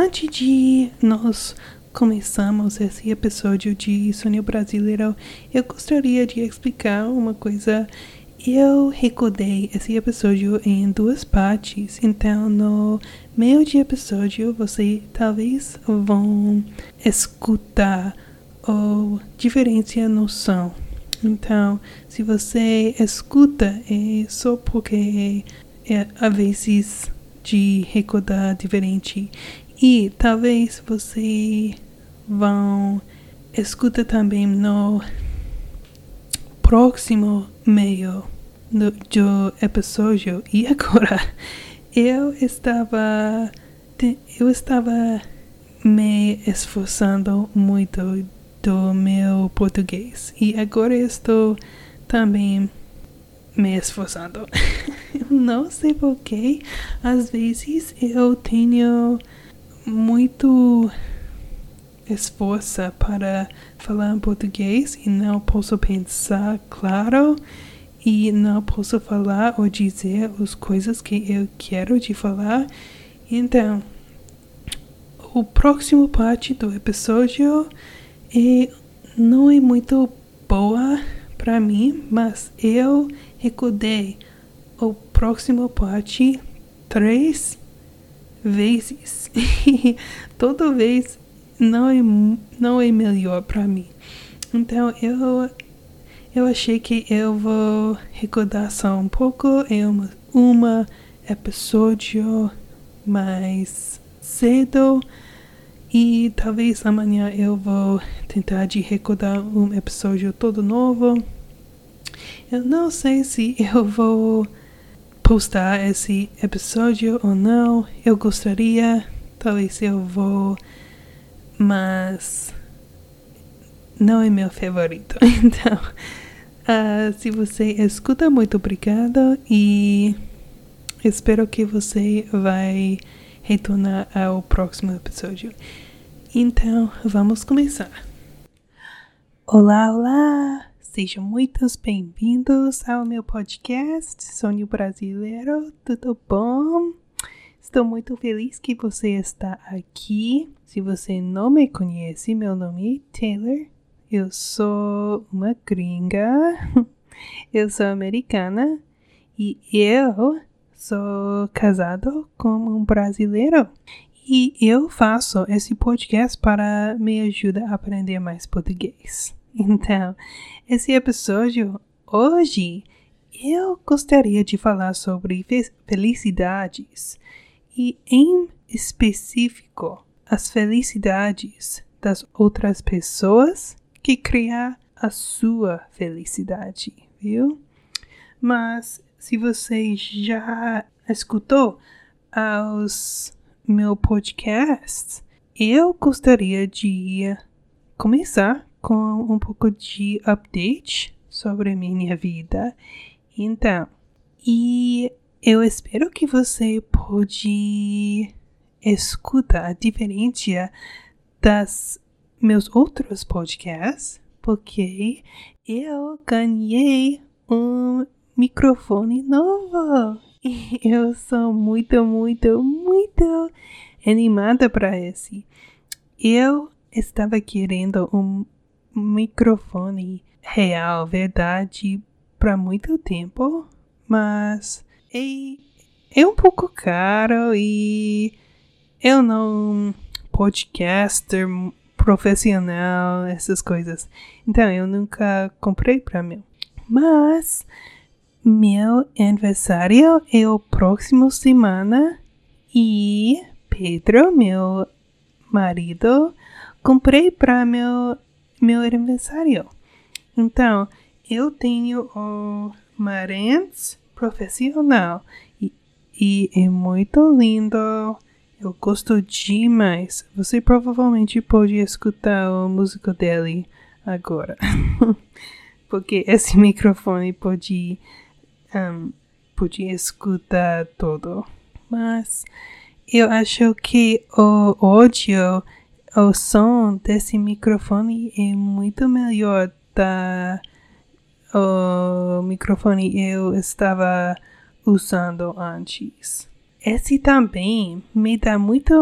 antes de nós começarmos esse episódio de Sonho Brasileiro, eu gostaria de explicar uma coisa. Eu recordei esse episódio em duas partes, então no meio de episódio você talvez vão escutar a diferença no som. Então, se você escuta, é só porque é, às vezes de recordar diferente. E talvez você vão escutar também no próximo meio do, do episódio. E agora eu estava eu estava me esforçando muito do meu português e agora estou também me esforçando. não sei porquê, às vezes eu tenho muito esforço para falar português e não posso pensar claro e não posso falar ou dizer as coisas que eu quero de falar. Então, o próximo parte do episódio é, não é muito boa para mim, mas eu recordei o próximo parte três vezes. Toda vez não é, não é melhor para mim. Então eu eu achei que eu vou recordar só um pouco em uma, uma episódio mais cedo e talvez amanhã eu vou tentar de recordar um episódio todo novo. Eu não sei se eu vou postar esse episódio ou não. Eu gostaria, talvez eu vou, mas não é meu favorito. Então, uh, se você escuta, muito obrigado e espero que você vai retornar ao próximo episódio. Então, vamos começar. Olá, olá! Sejam muito bem-vindos ao meu podcast Sonho Brasileiro. Tudo bom? Estou muito feliz que você está aqui. Se você não me conhece, meu nome é Taylor. Eu sou uma gringa. Eu sou americana e eu sou casado com um brasileiro. E eu faço esse podcast para me ajudar a aprender mais português. Então, esse episódio hoje eu gostaria de falar sobre felicidades e, em específico, as felicidades das outras pessoas que criam a sua felicidade, viu? Mas se você já escutou os meu podcast, eu gostaria de começar com um pouco de update sobre a minha vida. Então, e eu espero que você pode escutar a diferença das meus outros podcasts, porque eu ganhei um microfone novo. E eu sou muito, muito, muito animada para esse. Eu estava querendo um microfone real, verdade, para muito tempo, mas é, é um pouco caro e eu não podcaster profissional, essas coisas. Então eu nunca comprei para mim. Mas meu aniversário é o próximo semana e Pedro, meu marido, comprei para meu meu aniversário. Então, eu tenho o Marantz profissional e, e é muito lindo. Eu gosto demais. Você provavelmente pode escutar a música dele agora. Porque esse microfone pode, um, pode escutar tudo. Mas eu acho que o áudio o som desse microfone é muito melhor da o microfone eu estava usando antes. esse também me dá muita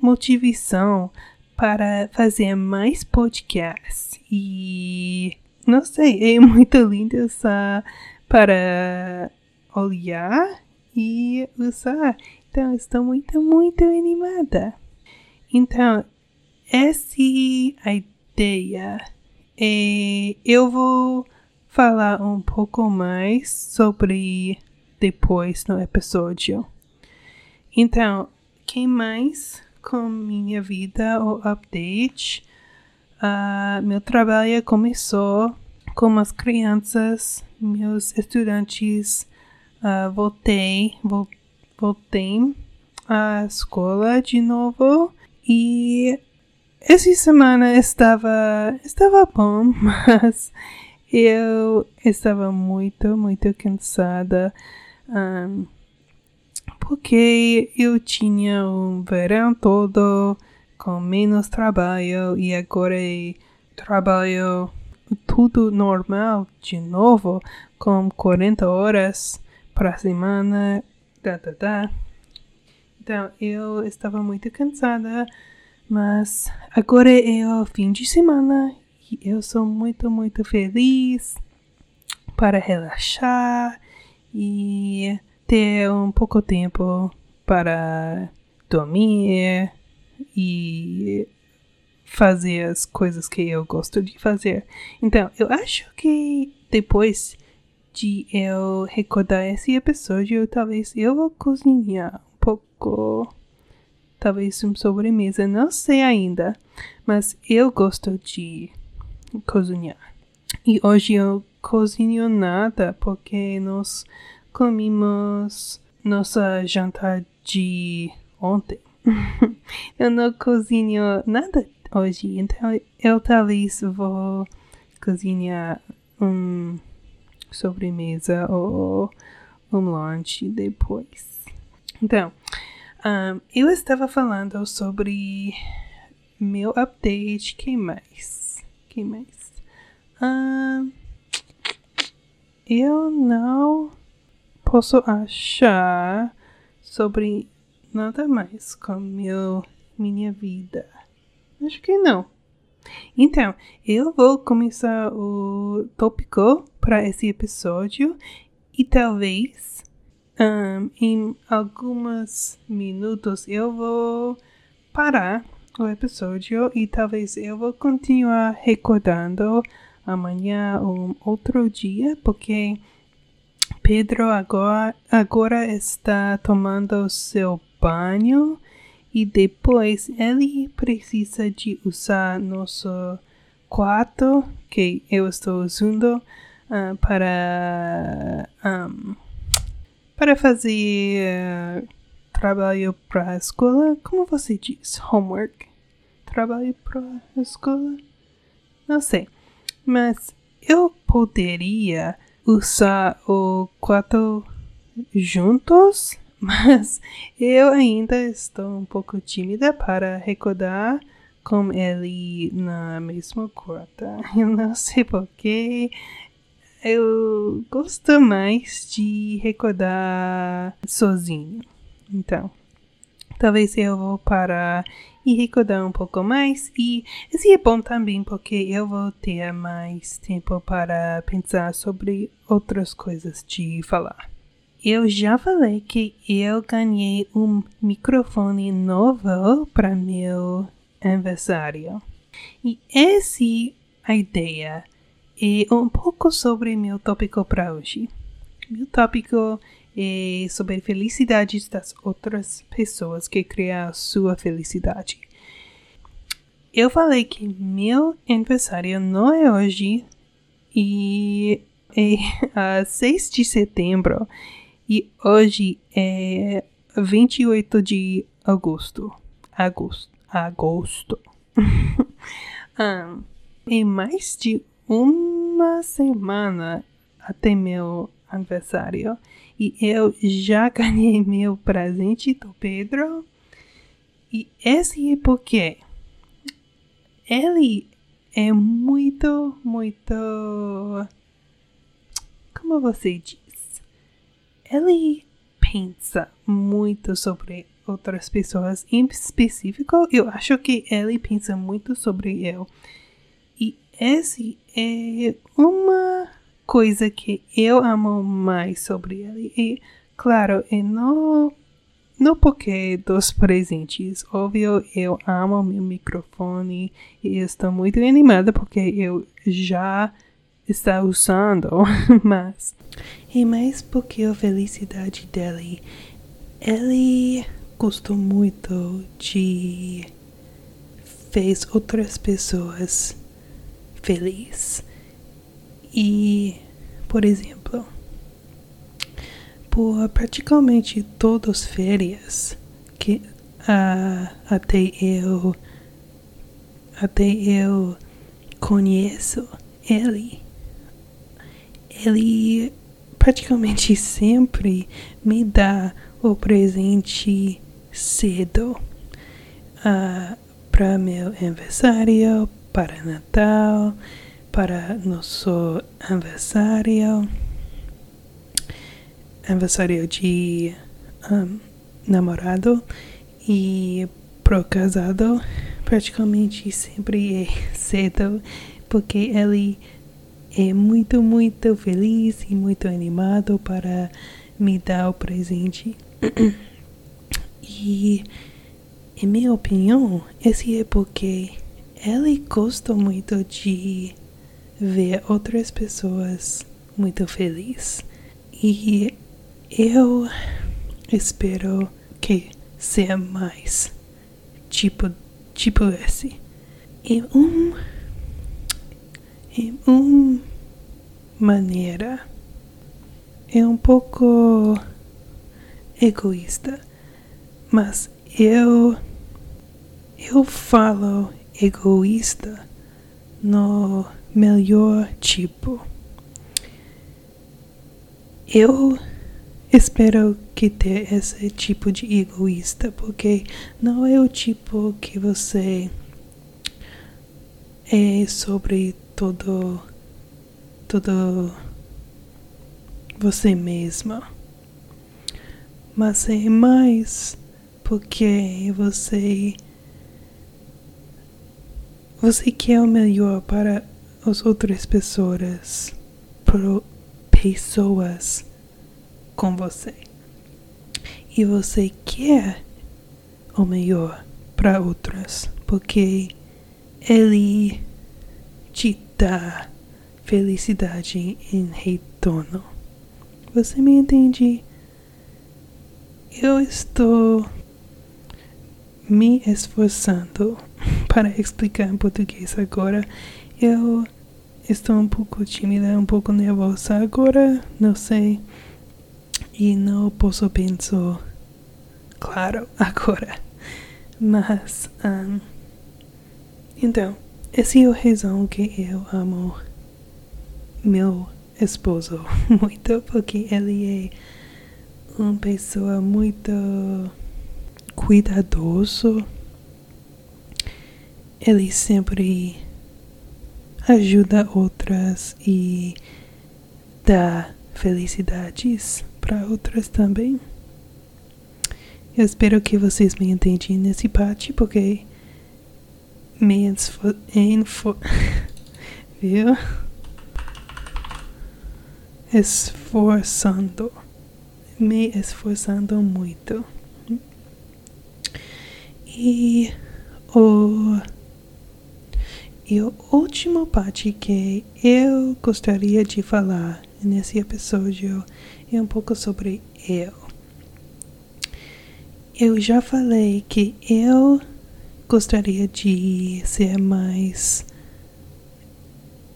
motivação para fazer mais podcasts. E não sei, é muito lindo só para olhar e usar. Então, estou muito, muito animada. Então, essa ideia é, eu vou falar um pouco mais sobre depois no episódio. Então, quem mais com minha vida o update? Uh, meu trabalho começou com as crianças, meus estudantes. Uh, voltei, vol voltei à escola de novo e essa semana estava estava bom, mas eu estava muito muito cansada. Um, porque eu tinha um verão todo com menos trabalho e agora trabalho tudo normal de novo, com 40 horas para semana. Tá, tá, tá. Então eu estava muito cansada, mas agora é o fim de semana e eu sou muito, muito feliz para relaxar e ter um pouco tempo para dormir e fazer as coisas que eu gosto de fazer. Então, eu acho que depois de eu recordar esse episódio, talvez eu vou cozinhar um pouco. Talvez uma sobremesa, não sei ainda. Mas eu gosto de cozinhar. E hoje eu cozinho nada porque nós comimos nossa jantar de ontem. eu não cozinho nada hoje, então eu talvez vou cozinhar um sobremesa ou um lanche depois. Então, um, eu estava falando sobre meu update. Quem mais? Quem mais? Um, eu não posso achar sobre nada mais com meu, minha vida. Acho que não. Então, eu vou começar o tópico para esse episódio e talvez um, em alguns minutos eu vou parar o episódio e talvez eu vou continuar recordando amanhã ou outro dia, porque Pedro agora, agora está tomando seu banho e depois ele precisa de usar nosso quarto que eu estou usando uh, para um, para fazer uh, trabalho para a escola. Como você diz? Homework? Trabalho para a escola? Não sei. Mas eu poderia usar o quarto juntos, mas eu ainda estou um pouco tímida para recordar com ele na mesma quarta. Eu não sei porquê. Eu gosto mais de recordar sozinho. Então, talvez eu vou parar e recordar um pouco mais. E esse é bom também porque eu vou ter mais tempo para pensar sobre outras coisas de falar. Eu já falei que eu ganhei um microfone novo para meu aniversário. E essa ideia é um pouco sobre meu tópico para hoje. Meu tópico é sobre felicidades das outras pessoas que criam sua felicidade. Eu falei que meu aniversário não é hoje e é a 6 de setembro e hoje é 28 de agosto. Agosto. Agosto. um, em mais de uma semana até meu aniversário e eu já ganhei meu presente do Pedro. E esse é porque ele é muito, muito. Como você diz? Ele pensa muito sobre outras pessoas. Em específico, eu acho que ele pensa muito sobre eu. Esse é uma coisa que eu amo mais sobre ele. E, claro, e não, não porque dos presentes. Óbvio, eu amo meu microfone e estou muito animada porque eu já está usando, mas e mais porque a felicidade dele, ele gostou muito de fez outras pessoas felizes. E, por exemplo, por praticamente todas as férias que uh, até eu até eu conheço ele, ele praticamente sempre me dá o presente cedo uh, ah, para meu aniversário, para Natal, para nosso aniversário, aniversário de um, namorado e pro casado, praticamente sempre é cedo, porque ele é muito, muito feliz e muito animado para me dar o presente. e, em minha opinião, esse é porque ele gosta muito de ver outras pessoas muito felizes. E eu espero que seja mais tipo, tipo esse. E um em uma maneira é um pouco egoísta, mas eu eu falo egoísta no melhor tipo. Eu espero que ter esse tipo de egoísta, porque não é o tipo que você é sobre todo todo você mesma. Mas é mais porque você você quer o melhor para as outras pessoas, para pessoas com você. E você quer o melhor para outras, porque ele te dá felicidade em retorno. Você me entende? Eu estou me esforçando para explicar em português agora. Eu estou um pouco tímida, um pouco nervosa agora, não sei. E não posso pensar claro agora. Mas, um, então, essa é a razão que eu amo meu esposo muito, porque ele é uma pessoa muito cuidadoso. Ele sempre ajuda outras e dá felicidades para outras também. Eu espero que vocês me entendem nesse parte, porque me esfor... Enfo... viu? Esforçando. Me esforçando muito. E o e a última parte que eu gostaria de falar nesse episódio é um pouco sobre eu. Eu já falei que eu gostaria de ser mais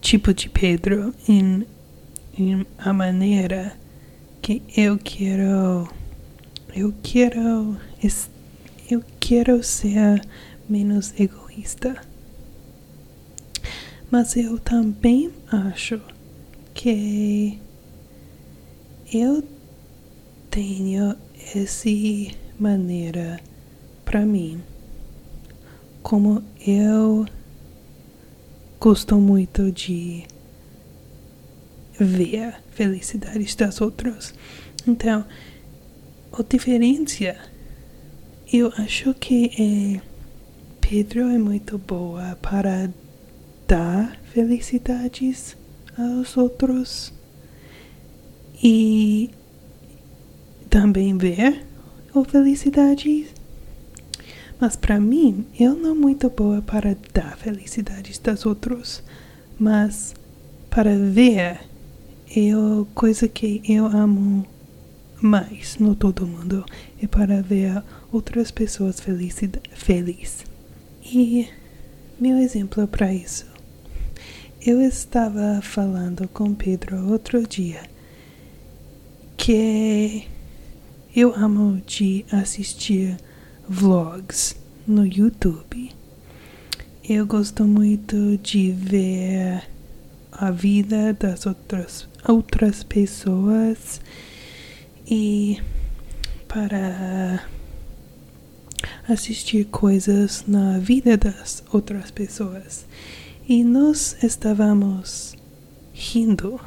tipo de Pedro em, em a maneira que eu quero eu quero eu quero ser menos egoísta mas eu também acho que eu tenho essa maneira para mim como eu gosto muito de ver a felicidade das outras. Então, a diferença, eu acho que é, Pedro é muito boa para dar felicidades aos outros e também ver a felicidade. Mas para mim, eu não muito boa para dar felicidades das outros, mas para ver é a coisa que eu amo mais no todo mundo é para ver outras pessoas felizes. E meu exemplo para isso. Eu estava falando com Pedro outro dia que eu amo de assistir vlogs no YouTube. Eu gosto muito de ver a vida das outras, outras pessoas e para assistir coisas na vida das outras pessoas. E nós estávamos rindo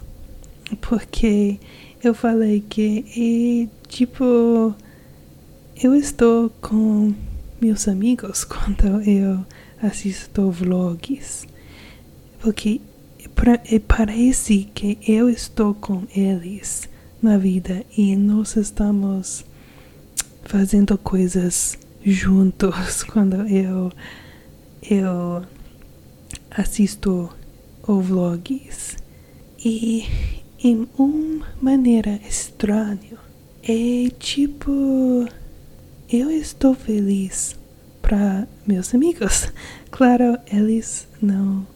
porque eu falei que e, tipo eu estou com meus amigos quando eu assisto vlogs porque pra, parece que eu estou com eles na vida e nós estamos fazendo coisas juntos quando eu eu assisto o vlogs e em uma maneira estranha é tipo eu estou feliz para meus amigos. Claro eles não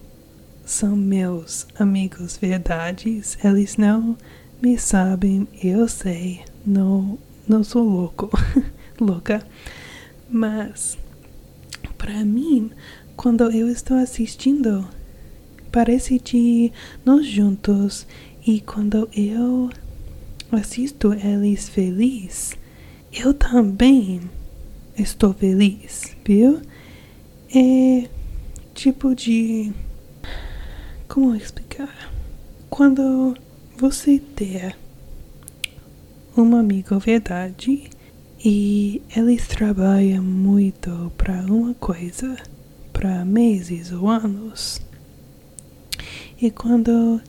são meus amigos verdades. Eles não me sabem eu sei. Não não sou louco louca. Mas para mim, quando eu estou assistindo, parece de nós juntos e quando eu assisto eles felizes, eu também estou feliz, viu? É tipo de como explicar? Quando você ter um amigo verdade e eles trabalham muito para uma coisa, para meses ou anos. E quando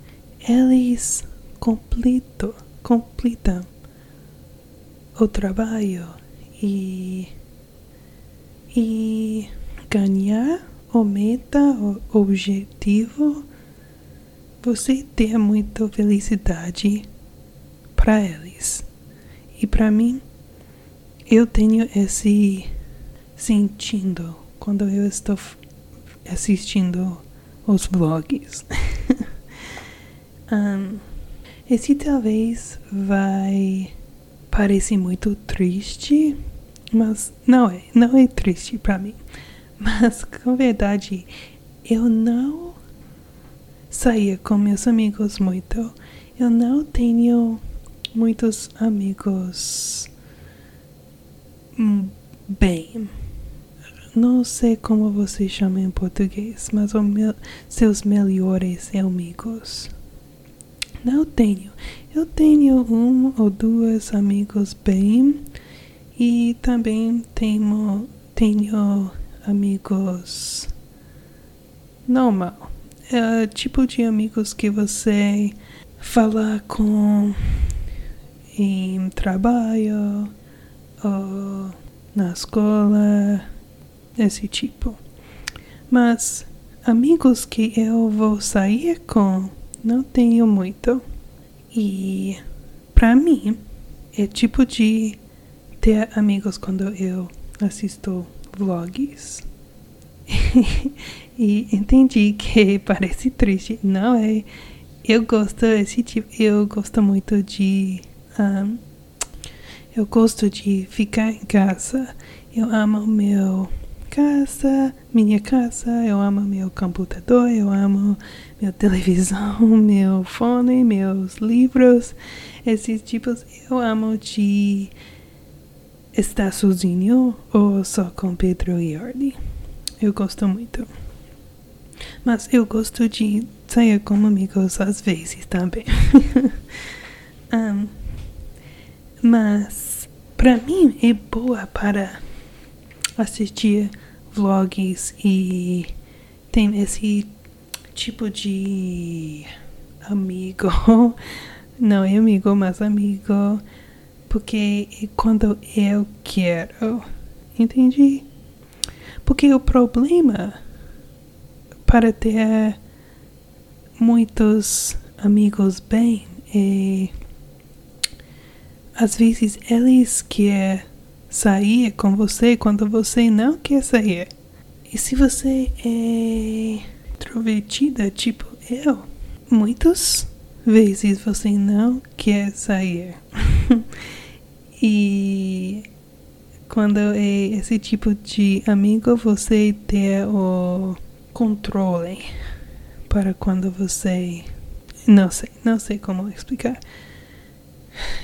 eles completam, completam o trabalho e, e ganhar o meta, o objetivo, você tem muita felicidade para eles. E para mim, eu tenho esse sentindo quando eu estou assistindo os vlogs. um, esse talvez vai parecer muito triste, mas não é, não é triste para mim. Mas, com verdade, eu não saía com meus amigos muito. Eu não tenho muitos amigos bem. Não sei como você chama em português, mas meu, seus melhores amigos. Não tenho. Eu tenho um ou dois amigos bem e também tenho, tenho amigos normal. É tipo de amigos que você fala com em trabalho ou na escola, esse tipo. Mas amigos que eu vou sair com não tenho muito. E para mim é tipo de ter amigos quando eu assisto vlogs. e entendi que parece triste, não é? Eu gosto esse tipo, eu gosto muito de um, eu gosto de ficar em casa. Eu amo meu casa, minha casa, eu amo meu computador, eu amo minha televisão, meu fone, meus livros, esses tipos. Eu amo de estar sozinho ou só com Pedro e Arlie. Eu gosto muito. Mas eu gosto de sair com amigos às vezes também. um, mas para mim é boa para assistir vlogs e tem esse tipo de amigo. Não é amigo, mas amigo. Porque é quando eu quero. Entendi? Porque o problema para ter muitos amigos bem é às vezes eles querem sair com você quando você não quer sair. E se você é introvertida, tipo eu, muitas vezes você não quer sair. e quando é esse tipo de amigo, você tem o controle para quando você. Não sei, não sei como explicar.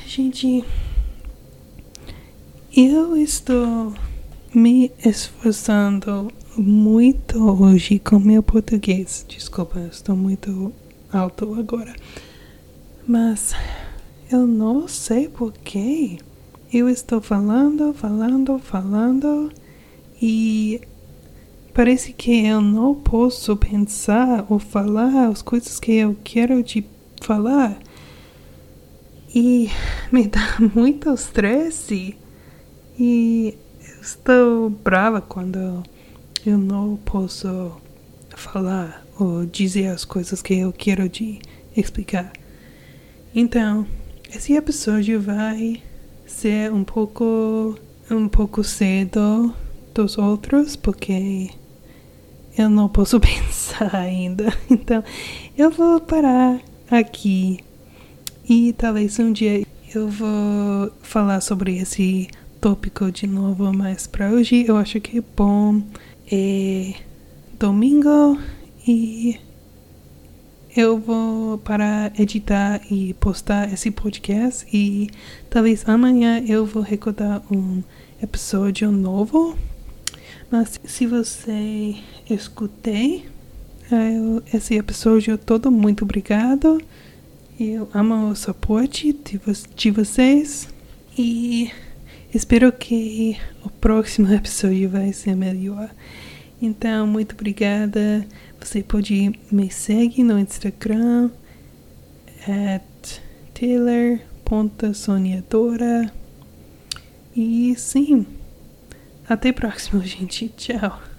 Gente, eu estou me esforçando muito hoje com meu português. Desculpa, estou muito alto agora. Mas eu não sei porquê. Eu estou falando, falando, falando e parece que eu não posso pensar ou falar as coisas que eu quero te falar. E me dá muito estresse. E estou brava quando eu não posso falar ou dizer as coisas que eu quero te explicar. Então, esse episódio vai ser um pouco um pouco cedo dos outros porque eu não posso pensar ainda. Então, eu vou parar aqui e talvez um dia eu vou falar sobre esse tópico de novo, mas para hoje eu acho que é bom é domingo e eu vou para editar e postar esse podcast e talvez amanhã eu vou recordar um episódio novo. Mas se você escutei esse episódio todo, muito obrigado. Eu amo o suporte de vocês e espero que o próximo episódio vai ser melhor. Então, muito obrigada. Você pode me seguir no Instagram at. E sim, até próximo, gente. Tchau.